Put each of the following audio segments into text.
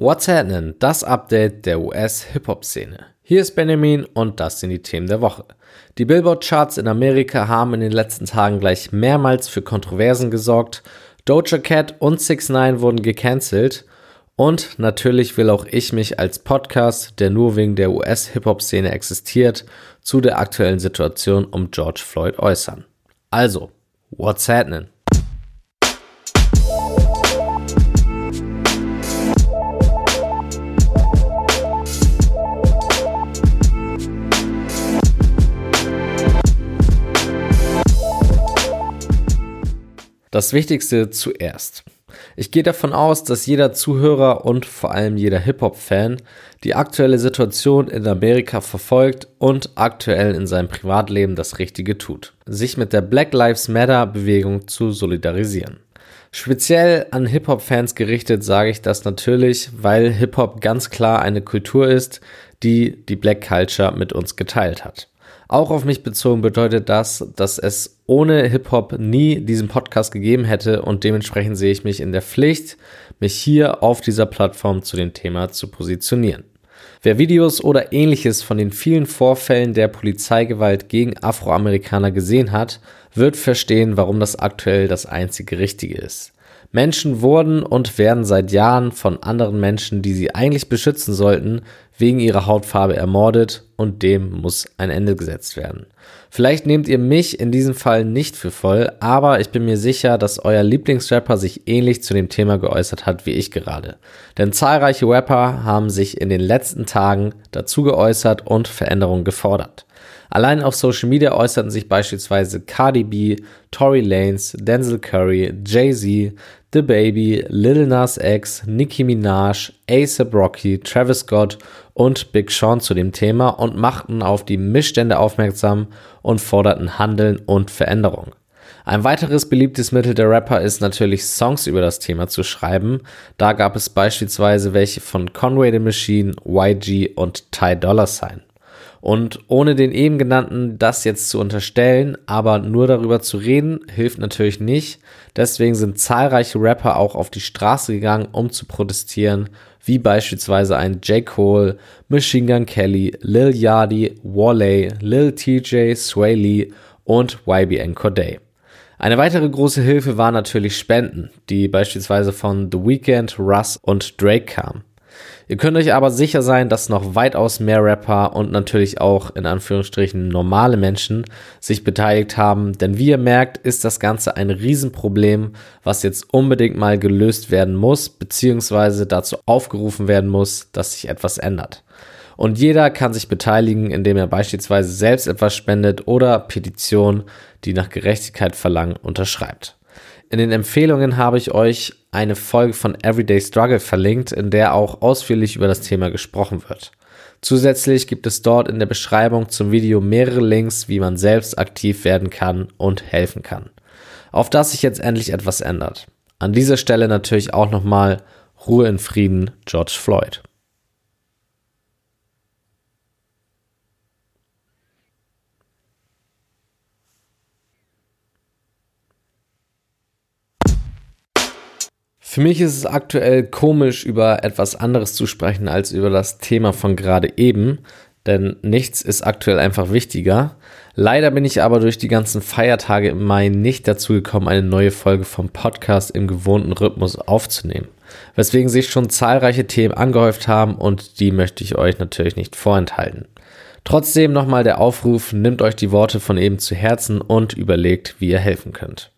What's happening? Das Update der US-Hip-Hop-Szene. Hier ist Benjamin und das sind die Themen der Woche. Die Billboard-Charts in Amerika haben in den letzten Tagen gleich mehrmals für Kontroversen gesorgt. Doja Cat und 6 9 wurden gecancelt. Und natürlich will auch ich mich als Podcast, der nur wegen der US-Hip-Hop-Szene existiert, zu der aktuellen Situation um George Floyd äußern. Also, what's happening? Das Wichtigste zuerst. Ich gehe davon aus, dass jeder Zuhörer und vor allem jeder Hip-Hop-Fan die aktuelle Situation in Amerika verfolgt und aktuell in seinem Privatleben das Richtige tut, sich mit der Black Lives Matter-Bewegung zu solidarisieren. Speziell an Hip-Hop-Fans gerichtet sage ich das natürlich, weil Hip-Hop ganz klar eine Kultur ist, die die Black Culture mit uns geteilt hat. Auch auf mich bezogen bedeutet das, dass es ohne Hip-Hop nie diesen Podcast gegeben hätte und dementsprechend sehe ich mich in der Pflicht, mich hier auf dieser Plattform zu dem Thema zu positionieren. Wer Videos oder ähnliches von den vielen Vorfällen der Polizeigewalt gegen Afroamerikaner gesehen hat, wird verstehen, warum das aktuell das einzige Richtige ist. Menschen wurden und werden seit Jahren von anderen Menschen, die sie eigentlich beschützen sollten, wegen ihrer Hautfarbe ermordet und dem muss ein Ende gesetzt werden. Vielleicht nehmt ihr mich in diesem Fall nicht für voll, aber ich bin mir sicher, dass euer Lieblingsrapper sich ähnlich zu dem Thema geäußert hat wie ich gerade. Denn zahlreiche Rapper haben sich in den letzten Tagen dazu geäußert und Veränderungen gefordert. Allein auf Social Media äußerten sich beispielsweise Cardi B, Tory Lanez, Denzel Curry, Jay-Z, The Baby, Lil Nas X, Nicki Minaj, ASAP Rocky, Travis Scott und Big Sean zu dem Thema und machten auf die Missstände aufmerksam und forderten Handeln und Veränderung. Ein weiteres beliebtes Mittel der Rapper ist natürlich Songs über das Thema zu schreiben. Da gab es beispielsweise welche von Conway the Machine, YG und Ty Dolla Sign. Und ohne den eben genannten das jetzt zu unterstellen, aber nur darüber zu reden, hilft natürlich nicht. Deswegen sind zahlreiche Rapper auch auf die Straße gegangen, um zu protestieren, wie beispielsweise ein J. Cole, Machine Gun Kelly, Lil Yachty, Wale, Lil TJ, Sway Lee und YBN Corday. Eine weitere große Hilfe war natürlich Spenden, die beispielsweise von The Weeknd, Russ und Drake kamen. Ihr könnt euch aber sicher sein, dass noch weitaus mehr Rapper und natürlich auch in Anführungsstrichen normale Menschen sich beteiligt haben, denn wie ihr merkt, ist das Ganze ein Riesenproblem, was jetzt unbedingt mal gelöst werden muss, beziehungsweise dazu aufgerufen werden muss, dass sich etwas ändert. Und jeder kann sich beteiligen, indem er beispielsweise selbst etwas spendet oder Petitionen, die nach Gerechtigkeit verlangen, unterschreibt. In den Empfehlungen habe ich euch eine Folge von Everyday Struggle verlinkt, in der auch ausführlich über das Thema gesprochen wird. Zusätzlich gibt es dort in der Beschreibung zum Video mehrere Links, wie man selbst aktiv werden kann und helfen kann. Auf das sich jetzt endlich etwas ändert. An dieser Stelle natürlich auch nochmal Ruhe in Frieden, George Floyd. Für mich ist es aktuell komisch, über etwas anderes zu sprechen als über das Thema von gerade eben, denn nichts ist aktuell einfach wichtiger. Leider bin ich aber durch die ganzen Feiertage im Mai nicht dazu gekommen, eine neue Folge vom Podcast im gewohnten Rhythmus aufzunehmen, weswegen sich schon zahlreiche Themen angehäuft haben und die möchte ich euch natürlich nicht vorenthalten. Trotzdem nochmal der Aufruf, nimmt euch die Worte von eben zu Herzen und überlegt, wie ihr helfen könnt.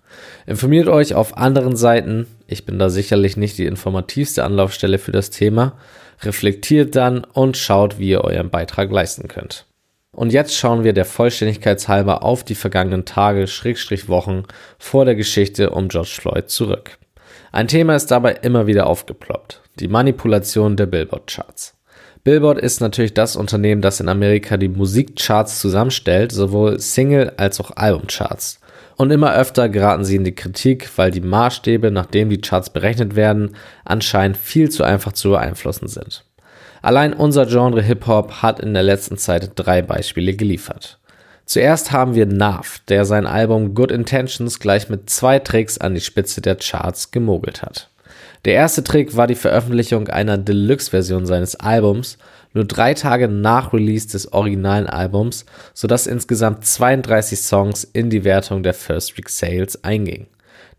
Informiert euch auf anderen Seiten, ich bin da sicherlich nicht die informativste Anlaufstelle für das Thema, reflektiert dann und schaut, wie ihr euren Beitrag leisten könnt. Und jetzt schauen wir der Vollständigkeitshalber auf die vergangenen Tage, Schrägstrich Wochen vor der Geschichte um George Floyd zurück. Ein Thema ist dabei immer wieder aufgeploppt. Die Manipulation der Billboard-Charts. Billboard ist natürlich das Unternehmen, das in Amerika die Musikcharts zusammenstellt, sowohl Single- als auch Albumcharts. Und immer öfter geraten sie in die Kritik, weil die Maßstäbe, nach denen die Charts berechnet werden, anscheinend viel zu einfach zu beeinflussen sind. Allein unser Genre Hip-Hop hat in der letzten Zeit drei Beispiele geliefert. Zuerst haben wir Nav, der sein Album Good Intentions gleich mit zwei Tricks an die Spitze der Charts gemogelt hat. Der erste Trick war die Veröffentlichung einer Deluxe-Version seines Albums, nur drei Tage nach Release des originalen Albums, sodass insgesamt 32 Songs in die Wertung der First Week Sales eingingen.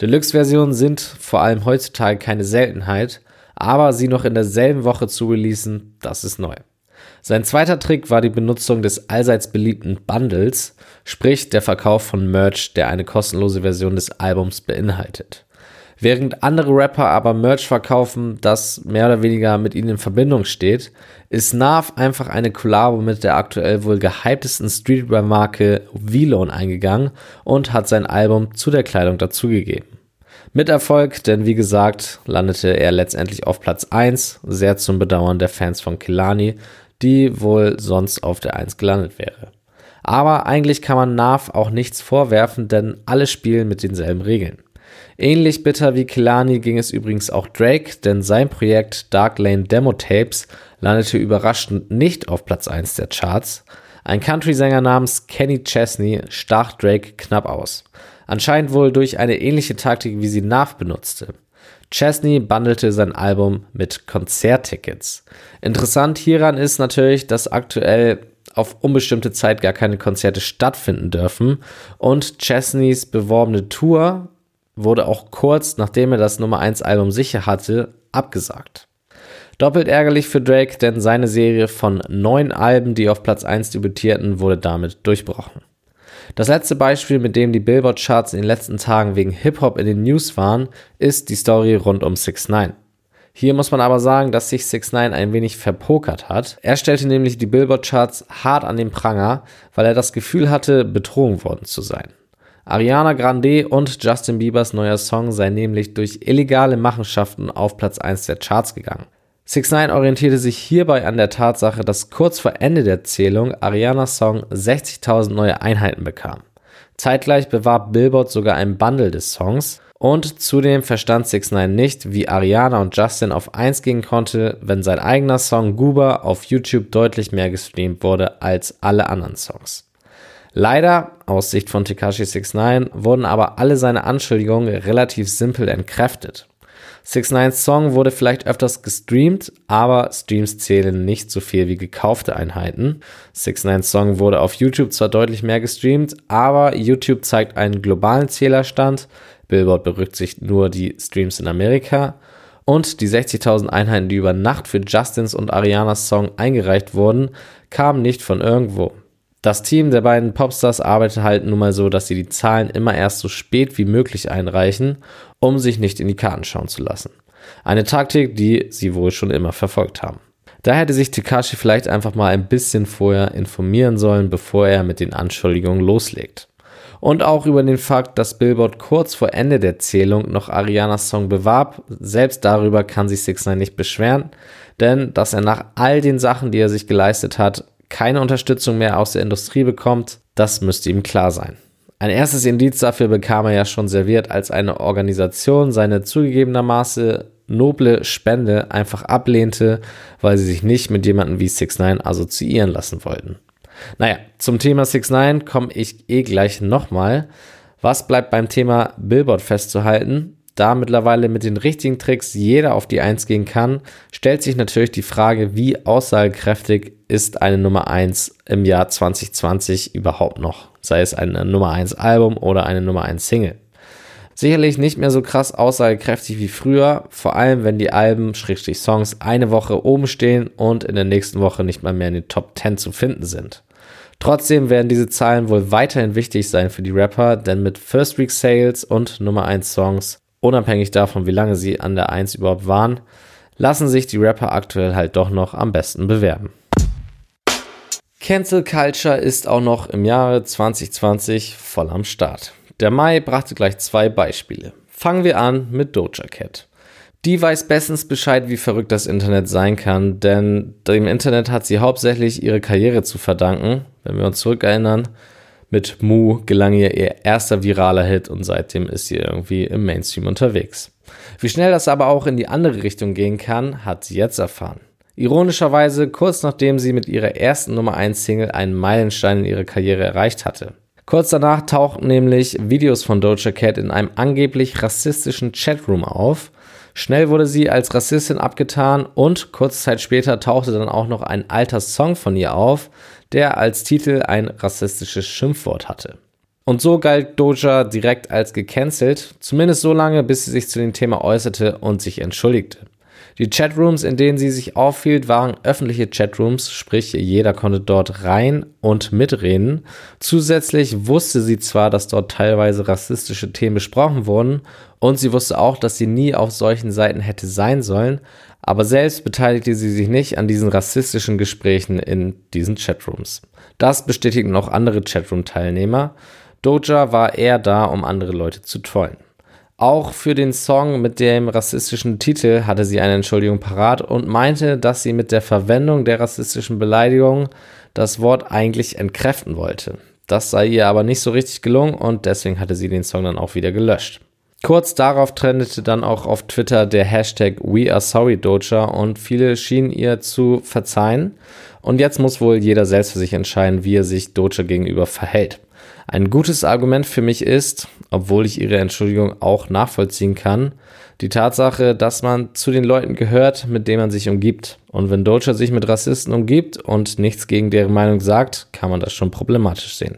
Deluxe-Versionen sind vor allem heutzutage keine Seltenheit, aber sie noch in derselben Woche zu releasen, das ist neu. Sein zweiter Trick war die Benutzung des allseits beliebten Bundles, sprich der Verkauf von Merch, der eine kostenlose Version des Albums beinhaltet. Während andere Rapper aber Merch verkaufen, das mehr oder weniger mit ihnen in Verbindung steht, ist Nav einfach eine Kollabo mit der aktuell wohl gehyptesten Streetwear-Marke V-Lone eingegangen und hat sein Album zu der Kleidung dazugegeben. Mit Erfolg, denn wie gesagt, landete er letztendlich auf Platz 1, sehr zum Bedauern der Fans von Kilani, die wohl sonst auf der 1 gelandet wäre. Aber eigentlich kann man Nav auch nichts vorwerfen, denn alle spielen mit denselben Regeln. Ähnlich bitter wie Kilani ging es übrigens auch Drake, denn sein Projekt Dark Lane Demo Tapes landete überraschend nicht auf Platz 1 der Charts. Ein Country-Sänger namens Kenny Chesney stach Drake knapp aus. Anscheinend wohl durch eine ähnliche Taktik, wie sie Nav benutzte. Chesney bundelte sein Album mit Konzerttickets. Interessant hieran ist natürlich, dass aktuell auf unbestimmte Zeit gar keine Konzerte stattfinden dürfen und Chesneys beworbene Tour wurde auch kurz nachdem er das Nummer 1 Album sicher hatte, abgesagt. Doppelt ärgerlich für Drake, denn seine Serie von neun Alben, die auf Platz 1 debütierten, wurde damit durchbrochen. Das letzte Beispiel, mit dem die Billboard-Charts in den letzten Tagen wegen Hip-Hop in den News waren, ist die Story rund um 6 9 Hier muss man aber sagen, dass sich 6 9 ein wenig verpokert hat. Er stellte nämlich die Billboard-Charts hart an den Pranger, weil er das Gefühl hatte, betrogen worden zu sein. Ariana Grande und Justin Biebers neuer Song sei nämlich durch illegale Machenschaften auf Platz 1 der Charts gegangen. 6 9 orientierte sich hierbei an der Tatsache, dass kurz vor Ende der Zählung Arianas Song 60.000 neue Einheiten bekam. Zeitgleich bewarb Billboard sogar ein Bundle des Songs und zudem verstand 6 9 nicht, wie Ariana und Justin auf 1 gehen konnte, wenn sein eigener Song Goober auf YouTube deutlich mehr gestreamt wurde als alle anderen Songs. Leider, aus Sicht von Tekashi 69, wurden aber alle seine Anschuldigungen relativ simpel entkräftet. 6 9 Song wurde vielleicht öfters gestreamt, aber Streams zählen nicht so viel wie gekaufte Einheiten. 6 9 Song wurde auf YouTube zwar deutlich mehr gestreamt, aber YouTube zeigt einen globalen Zählerstand. Billboard berücksichtigt nur die Streams in Amerika. Und die 60.000 Einheiten, die über Nacht für Justins und Arianas Song eingereicht wurden, kamen nicht von irgendwo. Das Team der beiden Popstars arbeitet halt nun mal so, dass sie die Zahlen immer erst so spät wie möglich einreichen, um sich nicht in die Karten schauen zu lassen. Eine Taktik, die sie wohl schon immer verfolgt haben. Da hätte sich Takashi vielleicht einfach mal ein bisschen vorher informieren sollen, bevor er mit den Anschuldigungen loslegt. Und auch über den Fakt, dass Billboard kurz vor Ende der Zählung noch Arianas Song bewarb, selbst darüber kann sich Six nicht beschweren, denn dass er nach all den Sachen, die er sich geleistet hat, keine Unterstützung mehr aus der Industrie bekommt, das müsste ihm klar sein. Ein erstes Indiz dafür bekam er ja schon serviert, als eine Organisation seine zugegebenermaßen noble Spende einfach ablehnte, weil sie sich nicht mit jemandem wie 6 9 assoziieren lassen wollten. Naja, zum Thema 6 9 komme ich eh gleich nochmal. Was bleibt beim Thema Billboard festzuhalten? Da mittlerweile mit den richtigen Tricks jeder auf die 1 gehen kann, stellt sich natürlich die Frage, wie aussagekräftig ist eine Nummer 1 im Jahr 2020 überhaupt noch? Sei es ein Nummer 1 Album oder eine Nummer 1 Single. Sicherlich nicht mehr so krass aussagekräftig wie früher, vor allem wenn die Alben, Schrägstrich Songs, eine Woche oben stehen und in der nächsten Woche nicht mal mehr in den Top 10 zu finden sind. Trotzdem werden diese Zahlen wohl weiterhin wichtig sein für die Rapper, denn mit First Week Sales und Nummer 1 Songs unabhängig davon, wie lange sie an der 1 überhaupt waren, lassen sich die Rapper aktuell halt doch noch am besten bewerben. Cancel Culture ist auch noch im Jahre 2020 voll am Start. Der Mai brachte gleich zwei Beispiele. Fangen wir an mit Doja Cat. Die weiß bestens Bescheid, wie verrückt das Internet sein kann, denn dem Internet hat sie hauptsächlich ihre Karriere zu verdanken. Wenn wir uns zurückerinnern, mit Mu gelang ihr ihr erster viraler Hit und seitdem ist sie irgendwie im Mainstream unterwegs. Wie schnell das aber auch in die andere Richtung gehen kann, hat sie jetzt erfahren. Ironischerweise kurz nachdem sie mit ihrer ersten Nummer 1 Single einen Meilenstein in ihrer Karriere erreicht hatte. Kurz danach tauchten nämlich Videos von Doja Cat in einem angeblich rassistischen Chatroom auf. Schnell wurde sie als Rassistin abgetan und kurze Zeit später tauchte dann auch noch ein alter Song von ihr auf, der als Titel ein rassistisches Schimpfwort hatte. Und so galt Doja direkt als gecancelt, zumindest so lange, bis sie sich zu dem Thema äußerte und sich entschuldigte. Die Chatrooms, in denen sie sich aufhielt, waren öffentliche Chatrooms, sprich jeder konnte dort rein und mitreden. Zusätzlich wusste sie zwar, dass dort teilweise rassistische Themen besprochen wurden und sie wusste auch, dass sie nie auf solchen Seiten hätte sein sollen, aber selbst beteiligte sie sich nicht an diesen rassistischen Gesprächen in diesen Chatrooms. Das bestätigten auch andere Chatroom-Teilnehmer. Doja war eher da, um andere Leute zu trollen. Auch für den Song mit dem rassistischen Titel hatte sie eine Entschuldigung parat und meinte, dass sie mit der Verwendung der rassistischen Beleidigung das Wort eigentlich entkräften wollte. Das sei ihr aber nicht so richtig gelungen und deswegen hatte sie den Song dann auch wieder gelöscht. Kurz darauf trendete dann auch auf Twitter der Hashtag We Are Sorry Doja und viele schienen ihr zu verzeihen. Und jetzt muss wohl jeder selbst für sich entscheiden, wie er sich Doja gegenüber verhält. Ein gutes Argument für mich ist, obwohl ich ihre Entschuldigung auch nachvollziehen kann, die Tatsache, dass man zu den Leuten gehört, mit denen man sich umgibt. Und wenn Doja sich mit Rassisten umgibt und nichts gegen deren Meinung sagt, kann man das schon problematisch sehen.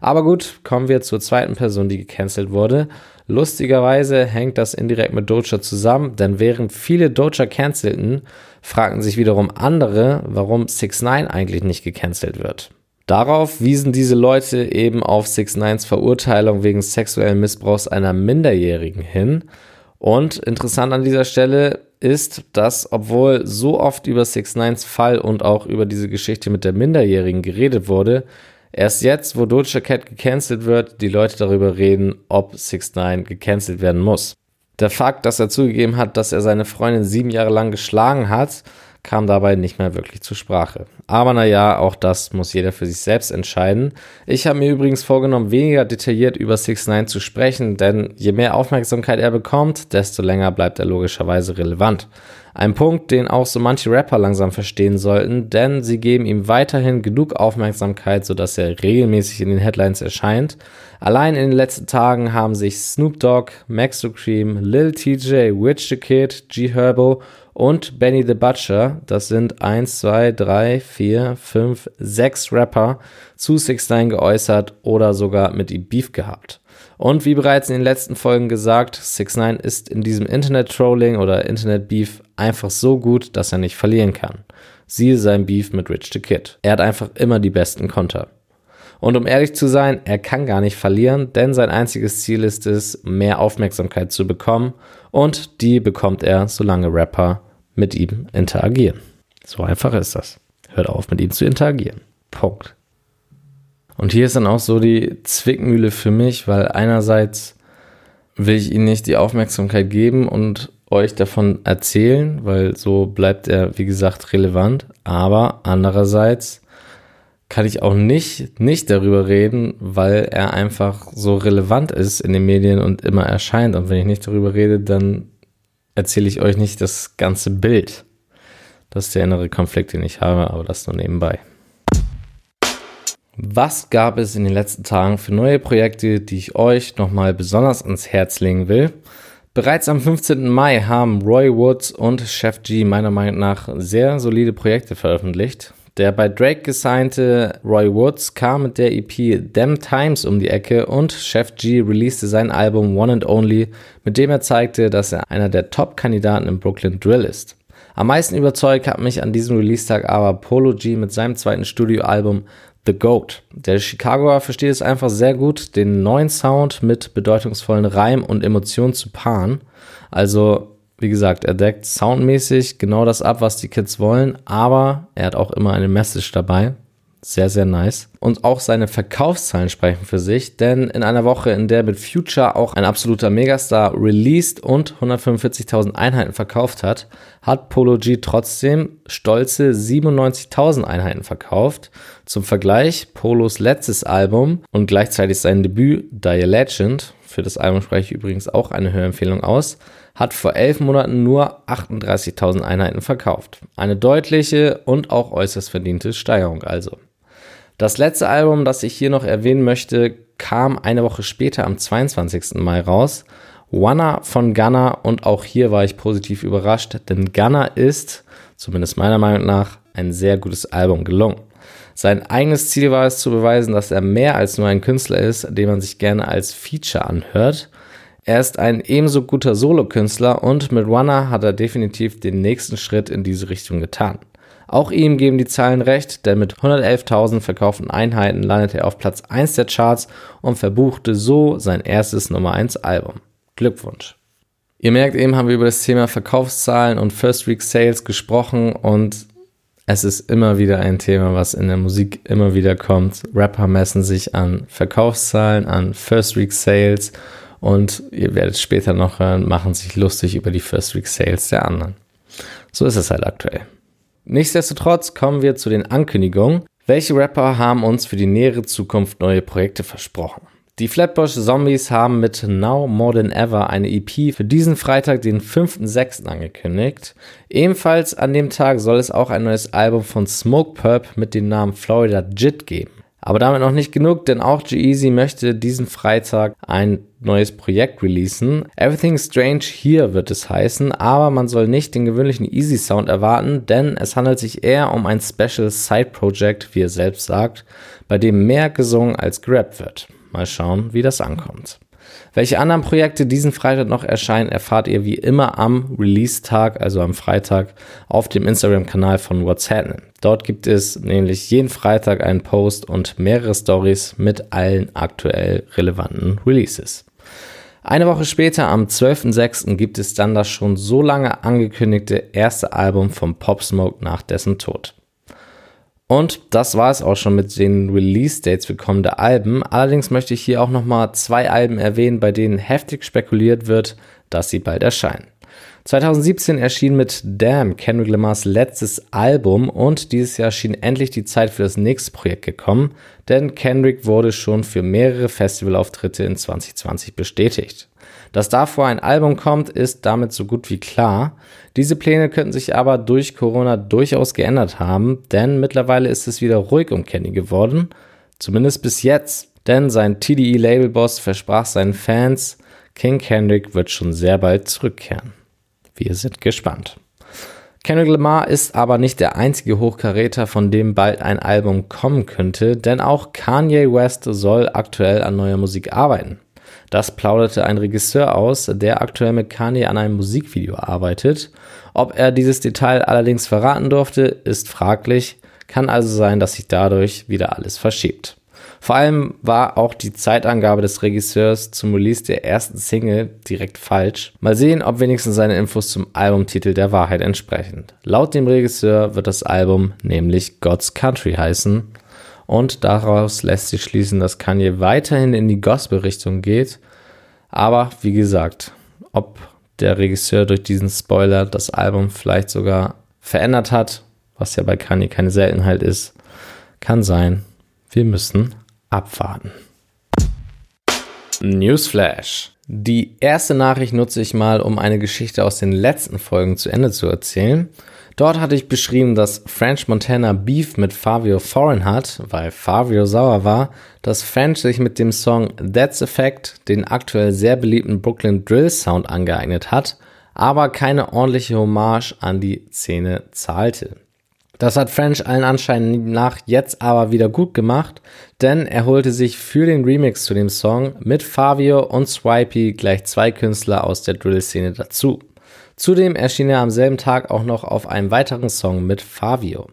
Aber gut, kommen wir zur zweiten Person, die gecancelt wurde. Lustigerweise hängt das indirekt mit Doja zusammen, denn während viele Doja cancelten, fragten sich wiederum andere, warum 6 9 eigentlich nicht gecancelt wird. Darauf wiesen diese Leute eben auf 6 9s Verurteilung wegen sexuellen Missbrauchs einer Minderjährigen hin. Und interessant an dieser Stelle ist, dass obwohl so oft über 6 9s Fall und auch über diese Geschichte mit der Minderjährigen geredet wurde, erst jetzt, wo Doja Cat gecancelt wird, die Leute darüber reden, ob 6 9 gecancelt werden muss. Der Fakt, dass er zugegeben hat, dass er seine Freundin sieben Jahre lang geschlagen hat, kam dabei nicht mehr wirklich zur Sprache. Aber naja, auch das muss jeder für sich selbst entscheiden. Ich habe mir übrigens vorgenommen, weniger detailliert über 6 9 zu sprechen, denn je mehr Aufmerksamkeit er bekommt, desto länger bleibt er logischerweise relevant. Ein Punkt, den auch so manche Rapper langsam verstehen sollten, denn sie geben ihm weiterhin genug Aufmerksamkeit, sodass er regelmäßig in den Headlines erscheint. Allein in den letzten Tagen haben sich Snoop Dogg, Max Cream, Lil TJ, Witch the Kid, G Herbo und Benny the Butcher, das sind 1, 2, 3, 4, 5, 6 Rapper, zu 6 9 geäußert oder sogar mit ihm Beef gehabt. Und wie bereits in den letzten Folgen gesagt, 6 9 ist in diesem Internet-Trolling oder Internet-Beef einfach so gut, dass er nicht verlieren kann. Siehe sein Beef mit Rich the Kid. Er hat einfach immer die besten Konter. Und um ehrlich zu sein, er kann gar nicht verlieren, denn sein einziges Ziel ist es, mehr Aufmerksamkeit zu bekommen und die bekommt er, solange Rapper mit ihm interagieren. So einfach ist das. Hört auf, mit ihm zu interagieren. Punkt. Und hier ist dann auch so die Zwickmühle für mich, weil einerseits will ich ihm nicht die Aufmerksamkeit geben und euch davon erzählen, weil so bleibt er, wie gesagt, relevant. Aber andererseits kann ich auch nicht, nicht darüber reden, weil er einfach so relevant ist in den Medien und immer erscheint. Und wenn ich nicht darüber rede, dann erzähle ich euch nicht das ganze Bild. Das ist der innere Konflikt, den ich habe, aber das nur nebenbei. Was gab es in den letzten Tagen für neue Projekte, die ich euch nochmal besonders ans Herz legen will? Bereits am 15. Mai haben Roy Woods und Chef G meiner Meinung nach sehr solide Projekte veröffentlicht. Der bei Drake gesignte Roy Woods kam mit der EP Them Times um die Ecke und Chef G releaste sein Album One and Only, mit dem er zeigte, dass er einer der Top-Kandidaten im Brooklyn Drill ist. Am meisten überzeugt hat mich an diesem Release-Tag aber Polo G mit seinem zweiten Studioalbum The Goat. Der Chicagoer versteht es einfach sehr gut, den neuen Sound mit bedeutungsvollen Reim und Emotionen zu paaren. Also wie gesagt, er deckt soundmäßig genau das ab, was die Kids wollen, aber er hat auch immer eine Message dabei. Sehr, sehr nice. Und auch seine Verkaufszahlen sprechen für sich, denn in einer Woche, in der mit Future auch ein absoluter Megastar released und 145.000 Einheiten verkauft hat, hat Polo G trotzdem stolze 97.000 Einheiten verkauft. Zum Vergleich, Polos letztes Album und gleichzeitig sein Debüt, Die Legend, für das Album spreche ich übrigens auch eine Hörempfehlung aus, hat vor elf Monaten nur 38.000 Einheiten verkauft. Eine deutliche und auch äußerst verdiente Steigerung also. Das letzte Album, das ich hier noch erwähnen möchte, kam eine Woche später am 22. Mai raus. Wanna von Gunna und auch hier war ich positiv überrascht, denn Gunna ist, zumindest meiner Meinung nach, ein sehr gutes Album gelungen. Sein eigenes Ziel war es zu beweisen, dass er mehr als nur ein Künstler ist, den man sich gerne als Feature anhört. Er ist ein ebenso guter Solokünstler und mit Wanna hat er definitiv den nächsten Schritt in diese Richtung getan. Auch ihm geben die Zahlen recht, denn mit 111.000 verkauften Einheiten landete er auf Platz 1 der Charts und verbuchte so sein erstes Nummer 1 Album. Glückwunsch! Ihr merkt eben, haben wir über das Thema Verkaufszahlen und First Week Sales gesprochen und es ist immer wieder ein Thema, was in der Musik immer wieder kommt. Rapper messen sich an Verkaufszahlen, an First Week Sales und ihr werdet später noch hören, machen sich lustig über die First Week Sales der anderen. So ist es halt aktuell. Nichtsdestotrotz kommen wir zu den Ankündigungen. Welche Rapper haben uns für die nähere Zukunft neue Projekte versprochen? Die Flatbush Zombies haben mit Now More Than Ever eine EP für diesen Freitag, den 5.6. angekündigt. Ebenfalls an dem Tag soll es auch ein neues Album von Smoke Purp mit dem Namen Florida Jit geben. Aber damit noch nicht genug, denn auch G-Eazy möchte diesen Freitag ein neues Projekt releasen. Everything Strange hier wird es heißen, aber man soll nicht den gewöhnlichen Easy Sound erwarten, denn es handelt sich eher um ein Special Side Project, wie er selbst sagt, bei dem mehr gesungen als gerappt wird. Mal schauen, wie das ankommt. Welche anderen Projekte diesen Freitag noch erscheinen, erfahrt ihr wie immer am Release-Tag, also am Freitag, auf dem Instagram-Kanal von What's Happening. Dort gibt es nämlich jeden Freitag einen Post und mehrere Stories mit allen aktuell relevanten Releases. Eine Woche später, am 12.06., gibt es dann das schon so lange angekündigte erste Album von Pop Smoke nach dessen Tod. Und das war es auch schon mit den Release-Dates für kommende Alben. Allerdings möchte ich hier auch nochmal zwei Alben erwähnen, bei denen heftig spekuliert wird, dass sie bald erscheinen. 2017 erschien mit Damn Kendrick Lamars letztes Album und dieses Jahr schien endlich die Zeit für das nächste Projekt gekommen, denn Kendrick wurde schon für mehrere Festivalauftritte in 2020 bestätigt. Dass davor ein Album kommt, ist damit so gut wie klar. Diese Pläne könnten sich aber durch Corona durchaus geändert haben, denn mittlerweile ist es wieder ruhig um Kenny geworden. Zumindest bis jetzt. Denn sein TDE-Labelboss versprach seinen Fans, King Kendrick wird schon sehr bald zurückkehren. Wir sind gespannt. Kendrick Lamar ist aber nicht der einzige Hochkaräter, von dem bald ein Album kommen könnte, denn auch Kanye West soll aktuell an neuer Musik arbeiten. Das plauderte ein Regisseur aus, der aktuell mit Kanye an einem Musikvideo arbeitet. Ob er dieses Detail allerdings verraten durfte, ist fraglich, kann also sein, dass sich dadurch wieder alles verschiebt. Vor allem war auch die Zeitangabe des Regisseurs zum Release der ersten Single direkt falsch. Mal sehen, ob wenigstens seine Infos zum Albumtitel der Wahrheit entsprechen. Laut dem Regisseur wird das Album nämlich God's Country heißen und daraus lässt sich schließen, dass Kanye weiterhin in die Gospel-Richtung geht. Aber wie gesagt, ob der Regisseur durch diesen Spoiler das Album vielleicht sogar verändert hat, was ja bei Kanye keine Seltenheit ist, kann sein. Wir müssen abwarten. Newsflash. Die erste Nachricht nutze ich mal, um eine Geschichte aus den letzten Folgen zu Ende zu erzählen. Dort hatte ich beschrieben, dass French Montana Beef mit Fabio Foreign hat, weil Fabio sauer war, dass French sich mit dem Song That's Effect den aktuell sehr beliebten Brooklyn Drill Sound angeeignet hat, aber keine ordentliche Hommage an die Szene zahlte. Das hat French allen Anschein nach jetzt aber wieder gut gemacht, denn er holte sich für den Remix zu dem Song mit Fabio und Swipey gleich zwei Künstler aus der Drill-Szene dazu. Zudem erschien er am selben Tag auch noch auf einem weiteren Song mit Fabio.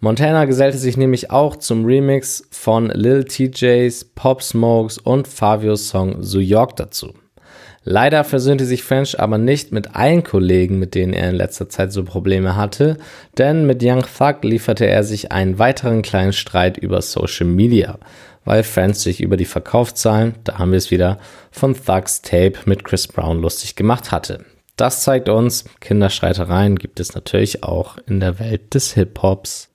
Montana gesellte sich nämlich auch zum Remix von Lil TJs, Pop Smokes und Fabios Song New York dazu. Leider versöhnte sich French aber nicht mit allen Kollegen, mit denen er in letzter Zeit so Probleme hatte, denn mit Young Thug lieferte er sich einen weiteren kleinen Streit über Social Media, weil French sich über die Verkaufszahlen, da haben wir es wieder, von Thugs Tape mit Chris Brown lustig gemacht hatte. Das zeigt uns, Kinderstreitereien gibt es natürlich auch in der Welt des Hip-Hops.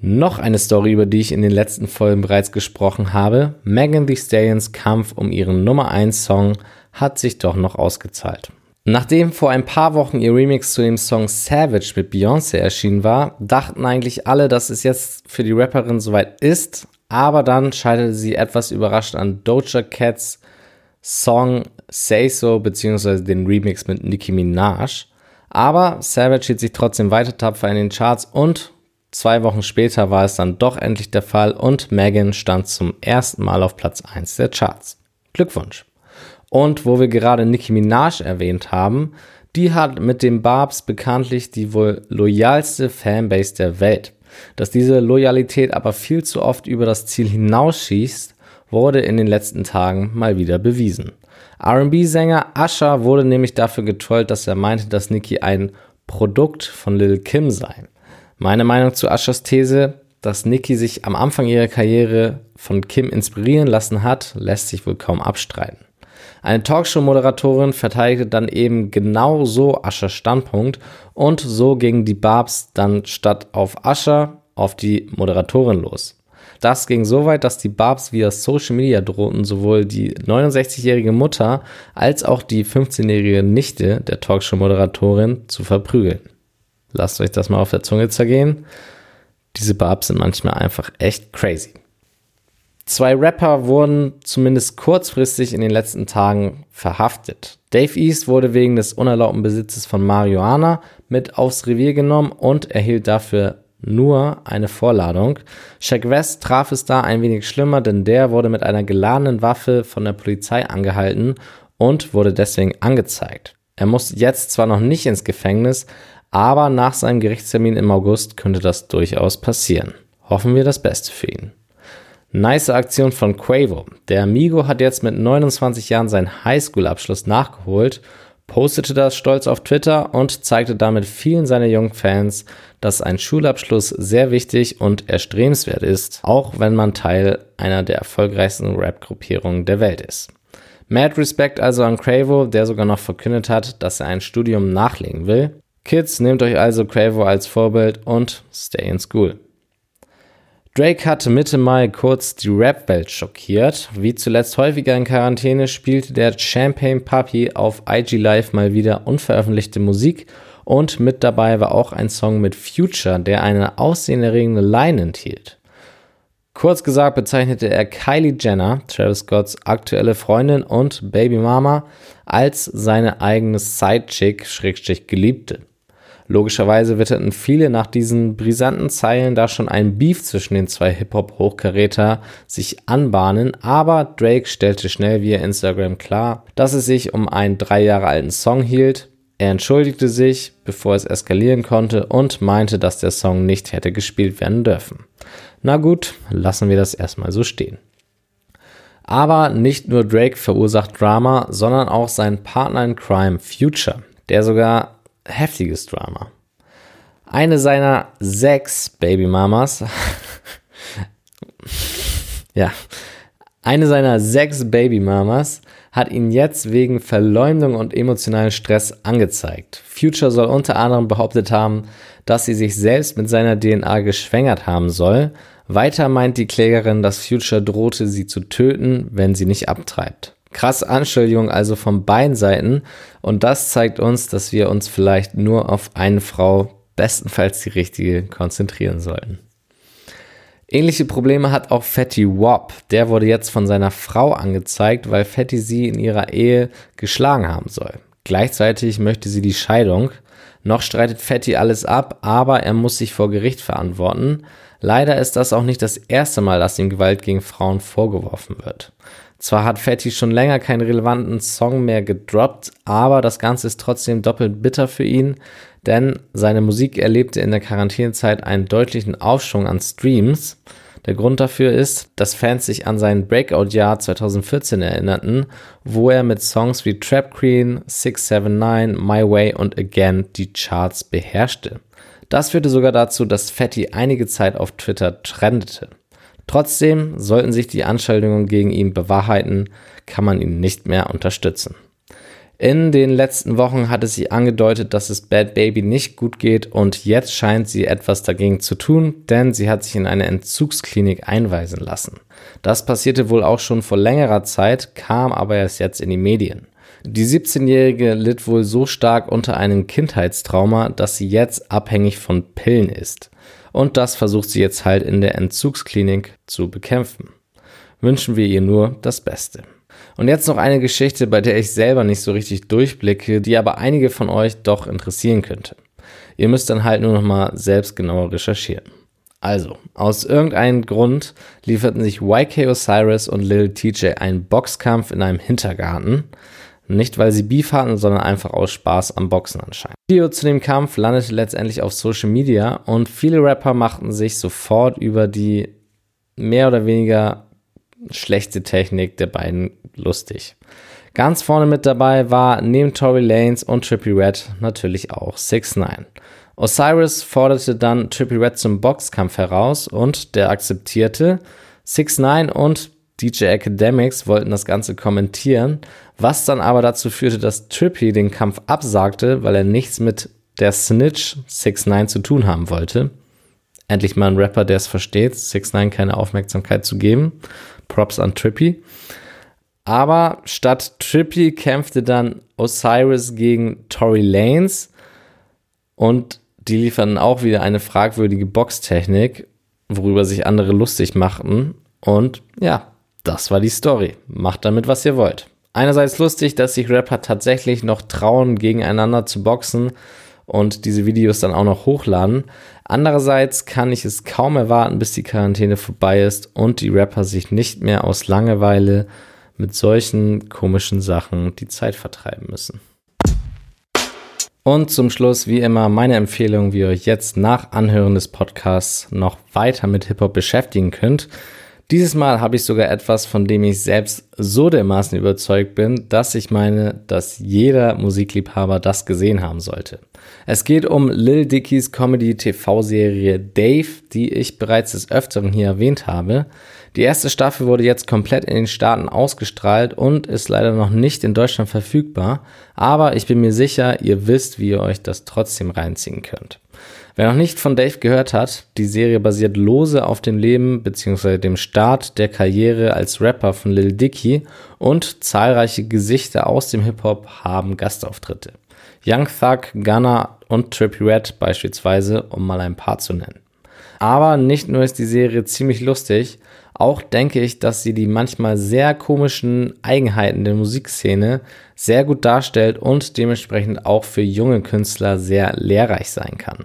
Noch eine Story, über die ich in den letzten Folgen bereits gesprochen habe. Megan Thee Stallions Kampf um ihren Nummer 1 Song hat sich doch noch ausgezahlt. Nachdem vor ein paar Wochen ihr Remix zu dem Song Savage mit Beyoncé erschienen war, dachten eigentlich alle, dass es jetzt für die Rapperin soweit ist, aber dann scheiterte sie etwas überrascht an Doja Cats Song Say So bzw. den Remix mit Nicki Minaj. Aber Savage hielt sich trotzdem weiter tapfer in den Charts und zwei Wochen später war es dann doch endlich der Fall und Megan stand zum ersten Mal auf Platz 1 der Charts. Glückwunsch! Und wo wir gerade Nicki Minaj erwähnt haben, die hat mit dem Barbs bekanntlich die wohl loyalste Fanbase der Welt. Dass diese Loyalität aber viel zu oft über das Ziel hinausschießt, wurde in den letzten Tagen mal wieder bewiesen. RB-Sänger Usher wurde nämlich dafür getrollt, dass er meinte, dass Nicki ein Produkt von Lil Kim sei. Meine Meinung zu Ushers These, dass Nicki sich am Anfang ihrer Karriere von Kim inspirieren lassen hat, lässt sich wohl kaum abstreiten. Eine Talkshow-Moderatorin verteidigte dann eben genau so Aschers Standpunkt und so gingen die Barbs dann statt auf Ascher auf die Moderatorin los. Das ging so weit, dass die Barbs via Social Media drohten, sowohl die 69-jährige Mutter als auch die 15-jährige Nichte der Talkshow-Moderatorin zu verprügeln. Lasst euch das mal auf der Zunge zergehen. Diese Barbs sind manchmal einfach echt crazy. Zwei Rapper wurden zumindest kurzfristig in den letzten Tagen verhaftet. Dave East wurde wegen des unerlaubten Besitzes von Marihuana mit aufs Revier genommen und erhielt dafür nur eine Vorladung. Shaq West traf es da ein wenig schlimmer, denn der wurde mit einer geladenen Waffe von der Polizei angehalten und wurde deswegen angezeigt. Er muss jetzt zwar noch nicht ins Gefängnis, aber nach seinem Gerichtstermin im August könnte das durchaus passieren. Hoffen wir das Beste für ihn. Nice Aktion von Quavo. Der Amigo hat jetzt mit 29 Jahren seinen Highschool-Abschluss nachgeholt, postete das stolz auf Twitter und zeigte damit vielen seiner jungen Fans, dass ein Schulabschluss sehr wichtig und erstrebenswert ist, auch wenn man Teil einer der erfolgreichsten Rap-Gruppierungen der Welt ist. Mad Respect also an Quavo, der sogar noch verkündet hat, dass er ein Studium nachlegen will. Kids, nehmt euch also Quavo als Vorbild und stay in school. Drake hatte Mitte Mai kurz die Rap-Welt schockiert. Wie zuletzt häufiger in Quarantäne spielte der Champagne Puppy auf IG Live mal wieder unveröffentlichte Musik und mit dabei war auch ein Song mit Future, der eine aussehenerregende Line enthielt. Kurz gesagt bezeichnete er Kylie Jenner, Travis Scotts aktuelle Freundin und Babymama, als seine eigene Sidechick-Geliebte. Logischerweise witterten viele nach diesen brisanten Zeilen, da schon ein Beef zwischen den zwei Hip-Hop-Hochkaräter sich anbahnen, aber Drake stellte schnell via Instagram klar, dass es sich um einen drei Jahre alten Song hielt. Er entschuldigte sich, bevor es eskalieren konnte und meinte, dass der Song nicht hätte gespielt werden dürfen. Na gut, lassen wir das erstmal so stehen. Aber nicht nur Drake verursacht Drama, sondern auch sein Partner in Crime Future, der sogar heftiges Drama. Eine seiner sechs Babymamas, ja, eine seiner sechs Babymamas hat ihn jetzt wegen Verleumdung und emotionalen Stress angezeigt. Future soll unter anderem behauptet haben, dass sie sich selbst mit seiner DNA geschwängert haben soll. Weiter meint die Klägerin, dass Future drohte, sie zu töten, wenn sie nicht abtreibt. Krasse Anschuldigung also von beiden Seiten. Und das zeigt uns, dass wir uns vielleicht nur auf eine Frau, bestenfalls die richtige, konzentrieren sollten. Ähnliche Probleme hat auch Fatty Wop. Der wurde jetzt von seiner Frau angezeigt, weil Fatty sie in ihrer Ehe geschlagen haben soll. Gleichzeitig möchte sie die Scheidung. Noch streitet Fatty alles ab, aber er muss sich vor Gericht verantworten. Leider ist das auch nicht das erste Mal, dass ihm Gewalt gegen Frauen vorgeworfen wird. Zwar hat Fatty schon länger keinen relevanten Song mehr gedroppt, aber das Ganze ist trotzdem doppelt bitter für ihn, denn seine Musik erlebte in der Quarantänezeit einen deutlichen Aufschwung an Streams. Der Grund dafür ist, dass Fans sich an sein Breakout-Jahr 2014 erinnerten, wo er mit Songs wie Trap Queen, 679, My Way und Again die Charts beherrschte. Das führte sogar dazu, dass Fatty einige Zeit auf Twitter trendete. Trotzdem, sollten sich die Anschuldigungen gegen ihn bewahrheiten, kann man ihn nicht mehr unterstützen. In den letzten Wochen hatte sie angedeutet, dass es Bad Baby nicht gut geht und jetzt scheint sie etwas dagegen zu tun, denn sie hat sich in eine Entzugsklinik einweisen lassen. Das passierte wohl auch schon vor längerer Zeit, kam aber erst jetzt in die Medien. Die 17-Jährige litt wohl so stark unter einem Kindheitstrauma, dass sie jetzt abhängig von Pillen ist. Und das versucht sie jetzt halt in der Entzugsklinik zu bekämpfen. Wünschen wir ihr nur das Beste. Und jetzt noch eine Geschichte, bei der ich selber nicht so richtig durchblicke, die aber einige von euch doch interessieren könnte. Ihr müsst dann halt nur noch mal selbst genauer recherchieren. Also, aus irgendeinem Grund lieferten sich YK Osiris und Lil TJ einen Boxkampf in einem Hintergarten. Nicht, weil sie Beef hatten, sondern einfach aus Spaß am Boxen anscheinend. Das Video zu dem Kampf landete letztendlich auf Social Media und viele Rapper machten sich sofort über die mehr oder weniger schlechte Technik der beiden lustig. Ganz vorne mit dabei war neben Tory Lanes und Trippy Red natürlich auch 6 9 Osiris forderte dann Trippy Red zum Boxkampf heraus und der akzeptierte. 6 9 und DJ Academics wollten das Ganze kommentieren, was dann aber dazu führte, dass Trippy den Kampf absagte, weil er nichts mit der Snitch 6 9 zu tun haben wollte. Endlich mal ein Rapper, der es versteht, 6 9 keine Aufmerksamkeit zu geben. Props an Trippy. Aber statt Trippy kämpfte dann Osiris gegen Tory Lanes und die lieferten auch wieder eine fragwürdige Boxtechnik, worüber sich andere lustig machten. Und ja, das war die Story. Macht damit, was ihr wollt. Einerseits lustig, dass sich Rapper tatsächlich noch trauen, gegeneinander zu boxen und diese Videos dann auch noch hochladen. Andererseits kann ich es kaum erwarten, bis die Quarantäne vorbei ist und die Rapper sich nicht mehr aus Langeweile mit solchen komischen Sachen die Zeit vertreiben müssen. Und zum Schluss, wie immer, meine Empfehlung, wie ihr euch jetzt nach Anhören des Podcasts noch weiter mit Hip-Hop beschäftigen könnt. Dieses Mal habe ich sogar etwas, von dem ich selbst so dermaßen überzeugt bin, dass ich meine, dass jeder Musikliebhaber das gesehen haben sollte. Es geht um Lil Dickies Comedy-TV-Serie Dave, die ich bereits des Öfteren hier erwähnt habe. Die erste Staffel wurde jetzt komplett in den Staaten ausgestrahlt und ist leider noch nicht in Deutschland verfügbar, aber ich bin mir sicher, ihr wisst, wie ihr euch das trotzdem reinziehen könnt. Wer noch nicht von Dave gehört hat, die Serie basiert lose auf dem Leben bzw. dem Start der Karriere als Rapper von Lil Dicky und zahlreiche Gesichter aus dem Hip-Hop haben Gastauftritte. Young Thug, Gunna und Trippie Red beispielsweise, um mal ein paar zu nennen. Aber nicht nur ist die Serie ziemlich lustig, auch denke ich, dass sie die manchmal sehr komischen Eigenheiten der Musikszene sehr gut darstellt und dementsprechend auch für junge Künstler sehr lehrreich sein kann.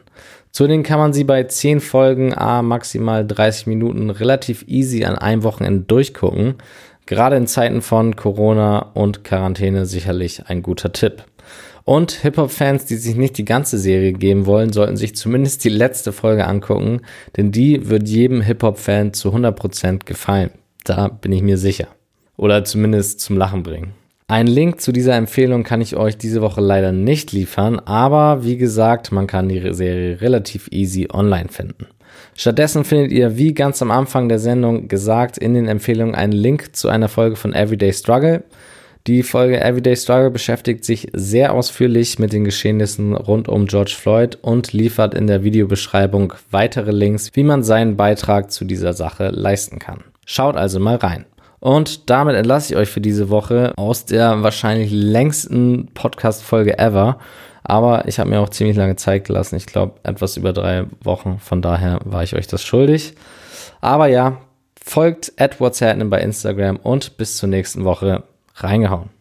Zudem kann man sie bei 10 Folgen a maximal 30 Minuten relativ easy an einem Wochenende durchgucken. Gerade in Zeiten von Corona und Quarantäne sicherlich ein guter Tipp. Und Hip-Hop-Fans, die sich nicht die ganze Serie geben wollen, sollten sich zumindest die letzte Folge angucken, denn die wird jedem Hip-Hop-Fan zu 100% gefallen. Da bin ich mir sicher. Oder zumindest zum Lachen bringen. Einen Link zu dieser Empfehlung kann ich euch diese Woche leider nicht liefern, aber wie gesagt, man kann die Serie relativ easy online finden. Stattdessen findet ihr, wie ganz am Anfang der Sendung gesagt, in den Empfehlungen einen Link zu einer Folge von Everyday Struggle. Die Folge Everyday Struggle beschäftigt sich sehr ausführlich mit den Geschehnissen rund um George Floyd und liefert in der Videobeschreibung weitere Links, wie man seinen Beitrag zu dieser Sache leisten kann. Schaut also mal rein. Und damit entlasse ich euch für diese Woche aus der wahrscheinlich längsten Podcast-Folge ever. Aber ich habe mir auch ziemlich lange Zeit gelassen. Ich glaube, etwas über drei Wochen. Von daher war ich euch das schuldig. Aber ja, folgt at bei Instagram und bis zur nächsten Woche. Reingehauen.